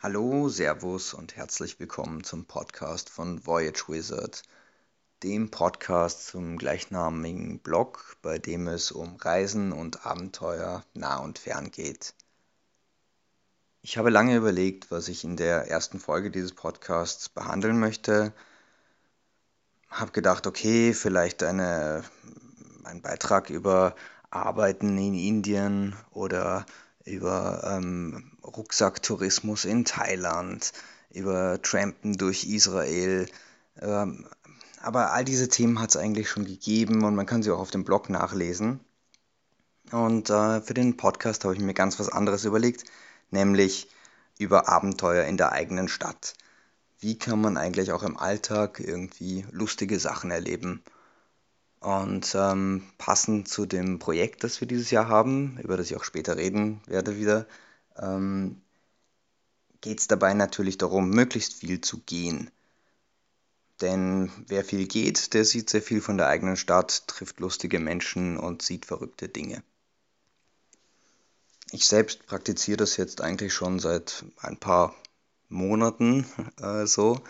Hallo, Servus und herzlich willkommen zum Podcast von Voyage Wizard, dem Podcast zum gleichnamigen Blog, bei dem es um Reisen und Abenteuer nah und fern geht. Ich habe lange überlegt, was ich in der ersten Folge dieses Podcasts behandeln möchte. Habe gedacht, okay, vielleicht eine, ein Beitrag über Arbeiten in Indien oder über ähm, Rucksacktourismus in Thailand, über Trampen durch Israel. Ähm, aber all diese Themen hat es eigentlich schon gegeben und man kann sie auch auf dem Blog nachlesen. Und äh, für den Podcast habe ich mir ganz was anderes überlegt, nämlich über Abenteuer in der eigenen Stadt. Wie kann man eigentlich auch im Alltag irgendwie lustige Sachen erleben? Und ähm, passend zu dem Projekt, das wir dieses Jahr haben, über das ich auch später reden werde wieder, ähm, geht es dabei natürlich darum, möglichst viel zu gehen. Denn wer viel geht, der sieht sehr viel von der eigenen Stadt, trifft lustige Menschen und sieht verrückte Dinge. Ich selbst praktiziere das jetzt eigentlich schon seit ein paar Monaten äh, so,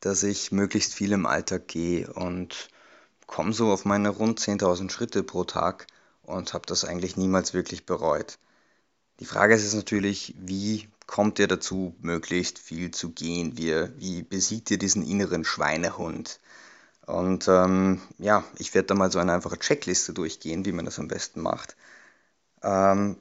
dass ich möglichst viel im Alltag gehe und komme so auf meine rund 10.000 Schritte pro Tag und habe das eigentlich niemals wirklich bereut. Die Frage ist natürlich, wie kommt ihr dazu, möglichst viel zu gehen? Wie, wie besiegt ihr diesen inneren Schweinehund? Und ähm, ja, ich werde da mal so eine einfache Checkliste durchgehen, wie man das am besten macht. Ähm,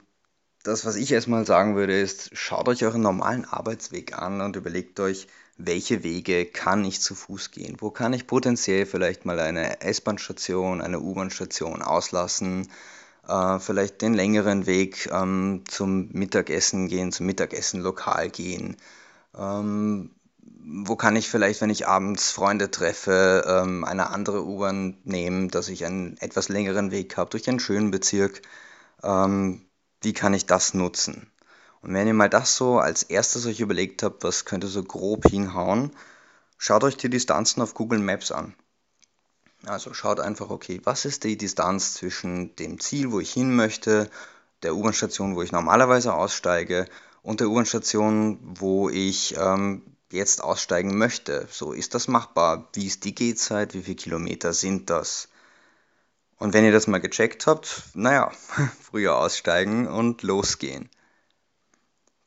das, was ich erstmal sagen würde, ist, schaut euch euren normalen Arbeitsweg an und überlegt euch, welche Wege kann ich zu Fuß gehen? Wo kann ich potenziell vielleicht mal eine S-Bahn-Station, eine U-Bahn-Station auslassen? Äh, vielleicht den längeren Weg ähm, zum Mittagessen gehen, zum Mittagessenlokal gehen. Ähm, wo kann ich vielleicht, wenn ich abends Freunde treffe, ähm, eine andere U-Bahn nehmen, dass ich einen etwas längeren Weg habe durch einen schönen Bezirk? Ähm, wie kann ich das nutzen? Und wenn ihr mal das so als erstes euch überlegt habt, was könnte so grob hinhauen, schaut euch die Distanzen auf Google Maps an. Also schaut einfach, okay, was ist die Distanz zwischen dem Ziel, wo ich hin möchte, der U-Bahn-Station, wo ich normalerweise aussteige und der U-Bahn-Station, wo ich ähm, jetzt aussteigen möchte. So, ist das machbar? Wie ist die Gehzeit? Wie viele Kilometer sind das? Und wenn ihr das mal gecheckt habt, naja, früher aussteigen und losgehen.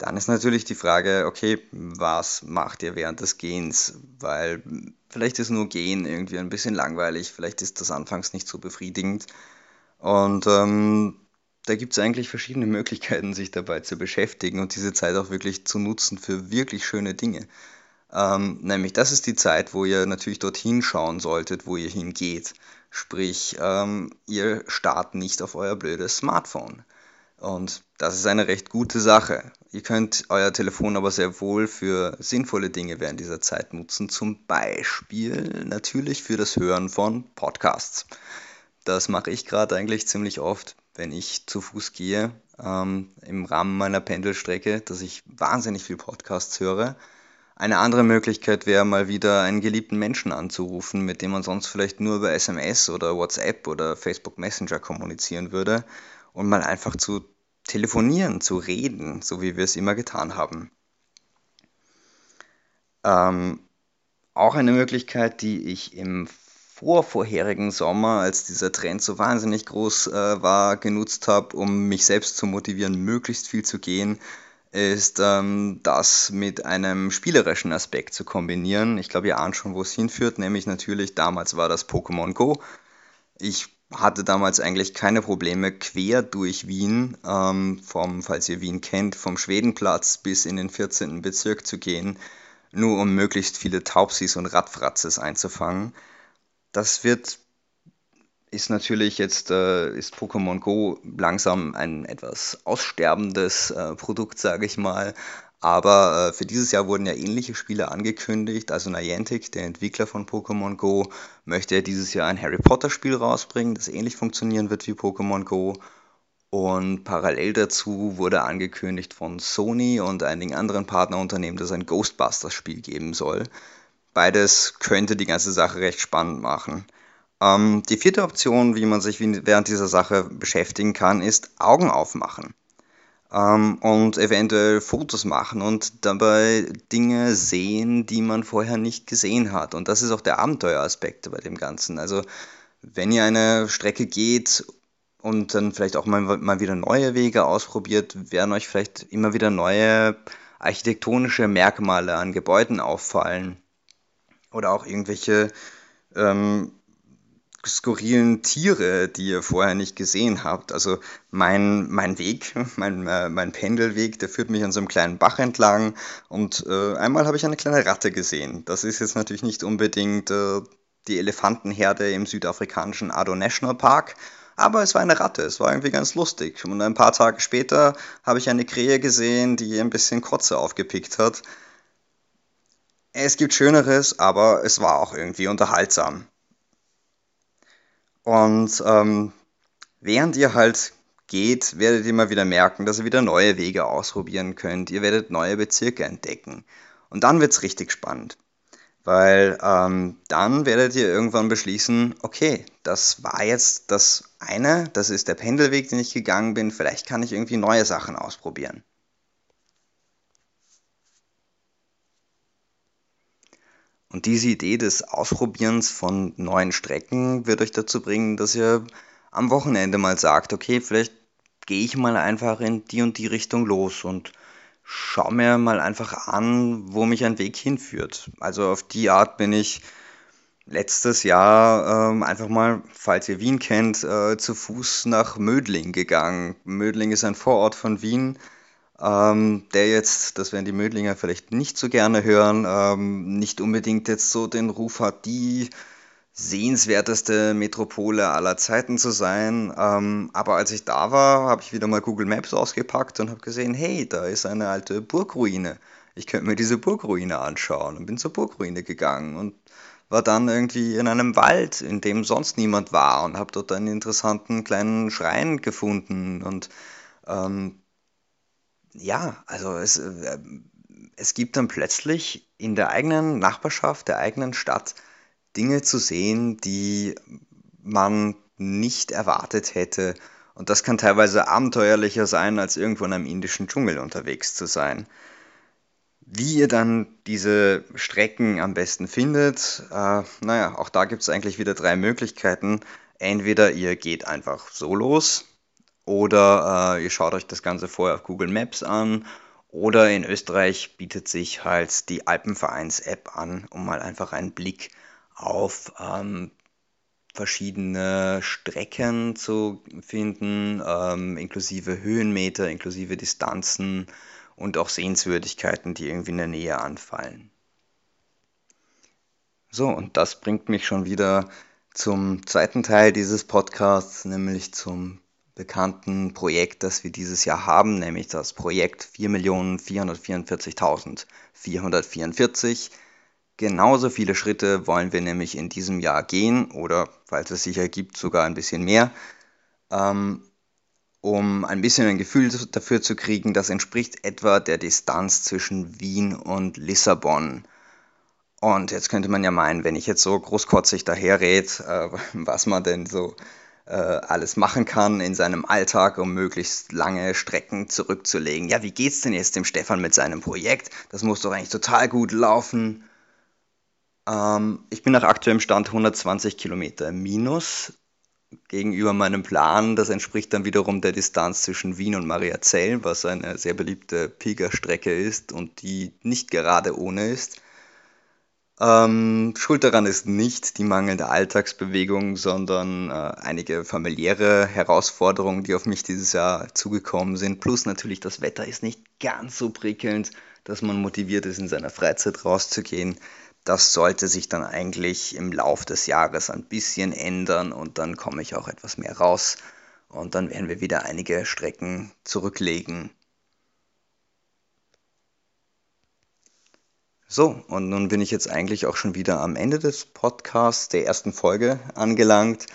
Dann ist natürlich die Frage, okay, was macht ihr während des Gehens? Weil vielleicht ist nur Gehen irgendwie ein bisschen langweilig, vielleicht ist das anfangs nicht so befriedigend. Und ähm, da gibt es eigentlich verschiedene Möglichkeiten, sich dabei zu beschäftigen und diese Zeit auch wirklich zu nutzen für wirklich schöne Dinge. Ähm, nämlich das ist die Zeit, wo ihr natürlich dorthin schauen solltet, wo ihr hingeht. Sprich, ähm, ihr starrt nicht auf euer blödes Smartphone. Und das ist eine recht gute Sache. Ihr könnt euer Telefon aber sehr wohl für sinnvolle Dinge während dieser Zeit nutzen. Zum Beispiel natürlich für das Hören von Podcasts. Das mache ich gerade eigentlich ziemlich oft, wenn ich zu Fuß gehe, ähm, im Rahmen meiner Pendelstrecke, dass ich wahnsinnig viel Podcasts höre. Eine andere Möglichkeit wäre mal wieder einen geliebten Menschen anzurufen, mit dem man sonst vielleicht nur über SMS oder WhatsApp oder Facebook Messenger kommunizieren würde und mal einfach zu telefonieren, zu reden, so wie wir es immer getan haben. Ähm, auch eine Möglichkeit, die ich im vorvorherigen Sommer, als dieser Trend so wahnsinnig groß äh, war, genutzt habe, um mich selbst zu motivieren, möglichst viel zu gehen, ist ähm, das mit einem spielerischen Aspekt zu kombinieren. Ich glaube, ihr ahnt schon, wo es hinführt, nämlich natürlich damals war das Pokémon Go. Ich hatte damals eigentlich keine Probleme, quer durch Wien, ähm, vom, falls ihr Wien kennt, vom Schwedenplatz bis in den 14. Bezirk zu gehen, nur um möglichst viele Taubsis und Radfratzes einzufangen. Das wird, ist natürlich jetzt, äh, ist Pokémon Go langsam ein etwas aussterbendes äh, Produkt, sage ich mal. Aber äh, für dieses Jahr wurden ja ähnliche Spiele angekündigt. Also Niantic, der Entwickler von Pokémon Go, möchte ja dieses Jahr ein Harry Potter Spiel rausbringen, das ähnlich funktionieren wird wie Pokémon Go. Und parallel dazu wurde angekündigt von Sony und einigen anderen Partnerunternehmen, dass es ein Ghostbusters Spiel geben soll. Beides könnte die ganze Sache recht spannend machen. Ähm, die vierte Option, wie man sich während dieser Sache beschäftigen kann, ist Augen aufmachen. Ähm, und eventuell Fotos machen und dabei Dinge sehen, die man vorher nicht gesehen hat. Und das ist auch der Abenteueraspekt bei dem Ganzen. Also wenn ihr eine Strecke geht und dann vielleicht auch mal, mal wieder neue Wege ausprobiert, werden euch vielleicht immer wieder neue architektonische Merkmale an Gebäuden auffallen oder auch irgendwelche ähm, skurrilen Tiere, die ihr vorher nicht gesehen habt. Also mein, mein Weg, mein, äh, mein Pendelweg, der führt mich an so einem kleinen Bach entlang und äh, einmal habe ich eine kleine Ratte gesehen. Das ist jetzt natürlich nicht unbedingt äh, die Elefantenherde im südafrikanischen Addo National Park, aber es war eine Ratte, es war irgendwie ganz lustig. Und ein paar Tage später habe ich eine Krähe gesehen, die ein bisschen Kotze aufgepickt hat. Es gibt Schöneres, aber es war auch irgendwie unterhaltsam. Und ähm, während ihr halt geht, werdet ihr mal wieder merken, dass ihr wieder neue Wege ausprobieren könnt. Ihr werdet neue Bezirke entdecken. Und dann wird es richtig spannend. Weil ähm, dann werdet ihr irgendwann beschließen, okay, das war jetzt das eine, das ist der Pendelweg, den ich gegangen bin, vielleicht kann ich irgendwie neue Sachen ausprobieren. Und diese Idee des Ausprobierens von neuen Strecken wird euch dazu bringen, dass ihr am Wochenende mal sagt, okay, vielleicht gehe ich mal einfach in die und die Richtung los und schau mir mal einfach an, wo mich ein Weg hinführt. Also auf die Art bin ich letztes Jahr ähm, einfach mal, falls ihr Wien kennt, äh, zu Fuß nach Mödling gegangen. Mödling ist ein Vorort von Wien ähm, der jetzt, das werden die Mödlinger vielleicht nicht so gerne hören, ähm, nicht unbedingt jetzt so den Ruf hat, die sehenswerteste Metropole aller Zeiten zu sein. Ähm, aber als ich da war, habe ich wieder mal Google Maps ausgepackt und habe gesehen, hey, da ist eine alte Burgruine. Ich könnte mir diese Burgruine anschauen und bin zur Burgruine gegangen und war dann irgendwie in einem Wald, in dem sonst niemand war und habe dort einen interessanten kleinen Schrein gefunden und ähm, ja, also es, äh, es gibt dann plötzlich in der eigenen Nachbarschaft, der eigenen Stadt Dinge zu sehen, die man nicht erwartet hätte. Und das kann teilweise abenteuerlicher sein, als irgendwo in einem indischen Dschungel unterwegs zu sein. Wie ihr dann diese Strecken am besten findet, äh, naja, auch da gibt es eigentlich wieder drei Möglichkeiten. Entweder ihr geht einfach so los, oder äh, ihr schaut euch das Ganze vorher auf Google Maps an. Oder in Österreich bietet sich halt die Alpenvereins-App an, um mal einfach einen Blick auf ähm, verschiedene Strecken zu finden, ähm, inklusive Höhenmeter, inklusive Distanzen und auch Sehenswürdigkeiten, die irgendwie in der Nähe anfallen. So, und das bringt mich schon wieder zum zweiten Teil dieses Podcasts, nämlich zum bekannten Projekt, das wir dieses Jahr haben, nämlich das Projekt 4.444.444. Genauso viele Schritte wollen wir nämlich in diesem Jahr gehen oder, falls es sich ergibt, sogar ein bisschen mehr, ähm, um ein bisschen ein Gefühl dafür zu kriegen, das entspricht etwa der Distanz zwischen Wien und Lissabon. Und jetzt könnte man ja meinen, wenn ich jetzt so großkotzig daherred, äh, was man denn so alles machen kann in seinem Alltag, um möglichst lange Strecken zurückzulegen. Ja, wie geht's denn jetzt dem Stefan mit seinem Projekt? Das muss doch eigentlich total gut laufen. Ähm, ich bin nach aktuellem Stand 120 Kilometer minus gegenüber meinem Plan. Das entspricht dann wiederum der Distanz zwischen Wien und Mariazell, was eine sehr beliebte Pilgerstrecke ist und die nicht gerade ohne ist. Ähm, schuld daran ist nicht die mangelnde Alltagsbewegung, sondern äh, einige familiäre Herausforderungen, die auf mich dieses Jahr zugekommen sind. Plus natürlich das Wetter ist nicht ganz so prickelnd, dass man motiviert ist, in seiner Freizeit rauszugehen. Das sollte sich dann eigentlich im Lauf des Jahres ein bisschen ändern und dann komme ich auch etwas mehr raus und dann werden wir wieder einige Strecken zurücklegen. So, und nun bin ich jetzt eigentlich auch schon wieder am Ende des Podcasts, der ersten Folge angelangt.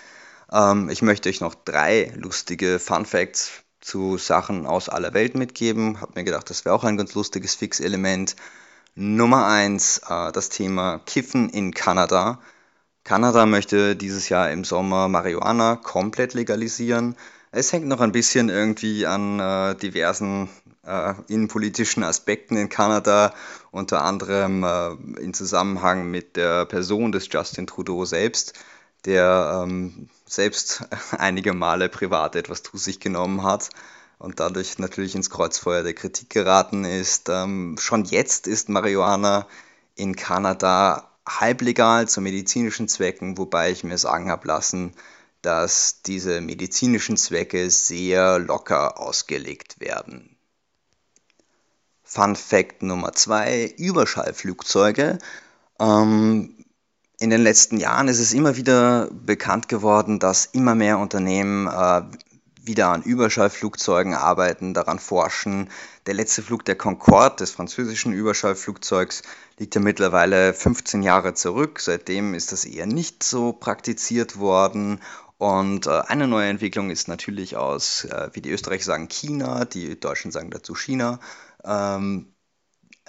Ähm, ich möchte euch noch drei lustige Fun Facts zu Sachen aus aller Welt mitgeben. Hab mir gedacht, das wäre auch ein ganz lustiges Fixelement. Nummer eins, äh, das Thema Kiffen in Kanada. Kanada möchte dieses Jahr im Sommer Marihuana komplett legalisieren. Es hängt noch ein bisschen irgendwie an äh, diversen äh, innenpolitischen Aspekten in Kanada, unter anderem äh, in Zusammenhang mit der Person des Justin Trudeau selbst, der ähm, selbst einige Male privat etwas zu sich genommen hat und dadurch natürlich ins Kreuzfeuer der Kritik geraten ist. Ähm, schon jetzt ist Marihuana in Kanada halblegal zu medizinischen Zwecken, wobei ich mir sagen habe lassen, dass diese medizinischen Zwecke sehr locker ausgelegt werden. Fun Fact Nummer zwei: Überschallflugzeuge. Ähm, in den letzten Jahren ist es immer wieder bekannt geworden, dass immer mehr Unternehmen äh, wieder an Überschallflugzeugen arbeiten, daran forschen. Der letzte Flug der Concorde, des französischen Überschallflugzeugs, liegt ja mittlerweile 15 Jahre zurück. Seitdem ist das eher nicht so praktiziert worden. Und äh, eine neue Entwicklung ist natürlich aus, äh, wie die Österreicher sagen, China, die Deutschen sagen dazu China. Ähm,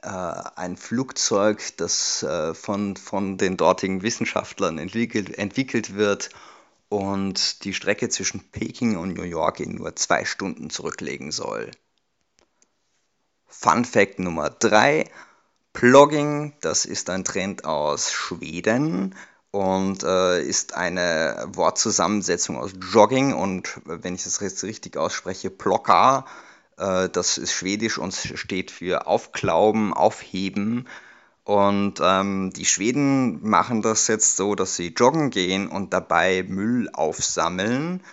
äh, ein Flugzeug, das äh, von, von den dortigen Wissenschaftlern entwickelt, entwickelt wird und die Strecke zwischen Peking und New York in nur zwei Stunden zurücklegen soll. Fun Fact Nummer 3. Plogging, das ist ein Trend aus Schweden und äh, ist eine Wortzusammensetzung aus Jogging und wenn ich das jetzt richtig ausspreche, Plocka. Äh, das ist schwedisch und steht für Aufklauben, Aufheben und ähm, die Schweden machen das jetzt so, dass sie joggen gehen und dabei Müll aufsammeln,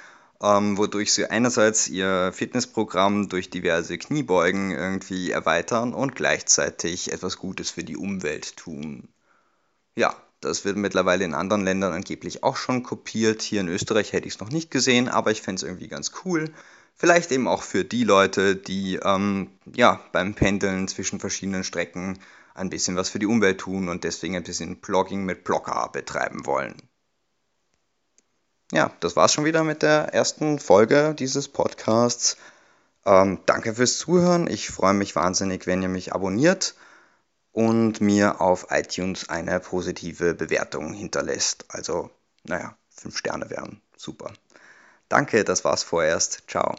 ähm, wodurch sie einerseits ihr Fitnessprogramm durch diverse Kniebeugen irgendwie erweitern und gleichzeitig etwas Gutes für die Umwelt tun. Ja, das wird mittlerweile in anderen Ländern angeblich auch schon kopiert. Hier in Österreich hätte ich es noch nicht gesehen, aber ich fände es irgendwie ganz cool. Vielleicht eben auch für die Leute, die ähm, ja, beim Pendeln zwischen verschiedenen Strecken ein bisschen was für die Umwelt tun und deswegen ein bisschen Blogging mit Blogger betreiben wollen. Ja, das war's schon wieder mit der ersten Folge dieses Podcasts. Ähm, danke fürs Zuhören. Ich freue mich wahnsinnig, wenn ihr mich abonniert und mir auf iTunes eine positive Bewertung hinterlässt. Also, naja, fünf Sterne wären super. Danke, das war's vorerst. Ciao.